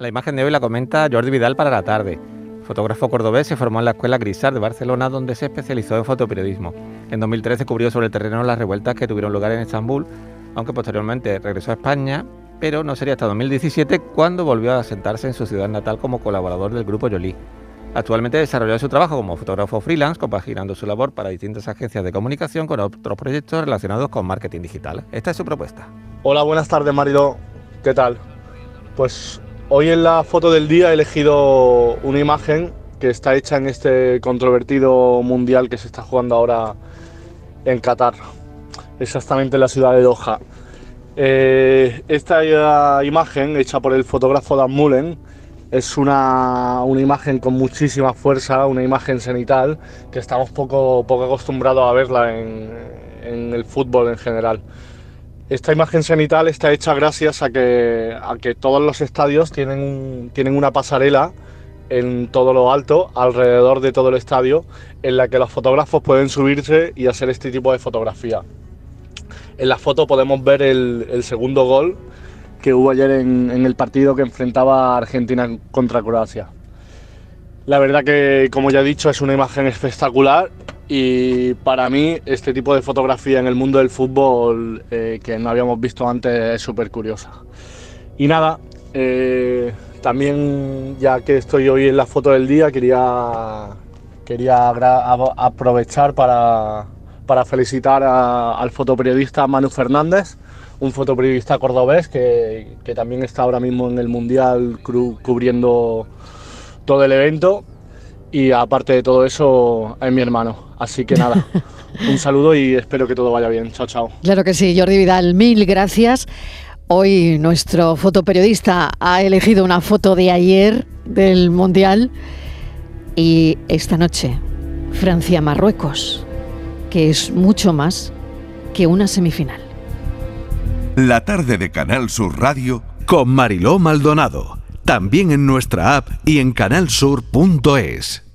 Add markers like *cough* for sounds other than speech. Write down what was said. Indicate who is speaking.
Speaker 1: La imagen de hoy la comenta Jordi Vidal para la tarde. Fotógrafo cordobés se formó en la Escuela Grisar de Barcelona, donde se especializó en fotoperiodismo. En 2013 cubrió sobre el terreno las revueltas que tuvieron lugar en Estambul, aunque posteriormente regresó a España, pero no sería hasta 2017 cuando volvió a sentarse en su ciudad natal como colaborador del grupo Jolie. Actualmente desarrolla su trabajo como fotógrafo freelance, compaginando su labor para distintas agencias de comunicación con otros proyectos relacionados con marketing digital. Esta es su propuesta.
Speaker 2: Hola, buenas tardes, Marido. ¿Qué tal? Pues hoy en la foto del día he elegido una imagen que está hecha en este controvertido mundial que se está jugando ahora en Qatar, exactamente en la ciudad de Doha. Eh, esta imagen, hecha por el fotógrafo Dan Mullen, es una, imagen con muchísima fuerza, una imagen cenital que estamos poco, poco acostumbrados a verla en, el fútbol en general. Esta imagen cenital está hecha gracias a que, todos los estadios tienen, una pasarela en todo lo alto, alrededor de todo el estadio, en la que los fotógrafos pueden subirse y hacer este tipo de fotografía. En la foto podemos ver el, segundo gol que hubo ayer en, el partido que enfrentaba Argentina contra Croacia. La verdad que, como ya he dicho, es una imagen espectacular y para mí este tipo de fotografía en el mundo del fútbol eh, que no habíamos visto antes es súper curiosa. Y nada, eh, también ya que estoy hoy en la foto del día, quería, quería aprovechar para, para felicitar al fotoperiodista Manu Fernández un fotoperiodista cordobés que, que, también está ahora mismo en el Mundial cubriendo todo el evento. Y aparte de todo eso, es mi hermano. Así que nada, *laughs* un saludo y espero que todo vaya bien. Chao, chao.
Speaker 3: Claro que sí, Jordi Vidal, mil gracias. Hoy nuestro fotoperiodista ha elegido una foto de ayer del Mundial y esta noche Francia-Marruecos, que es mucho más que una semifinal.
Speaker 4: La tarde de Canal Sur Radio con Mariló Maldonado. También en nuestra app y en canalsur.es.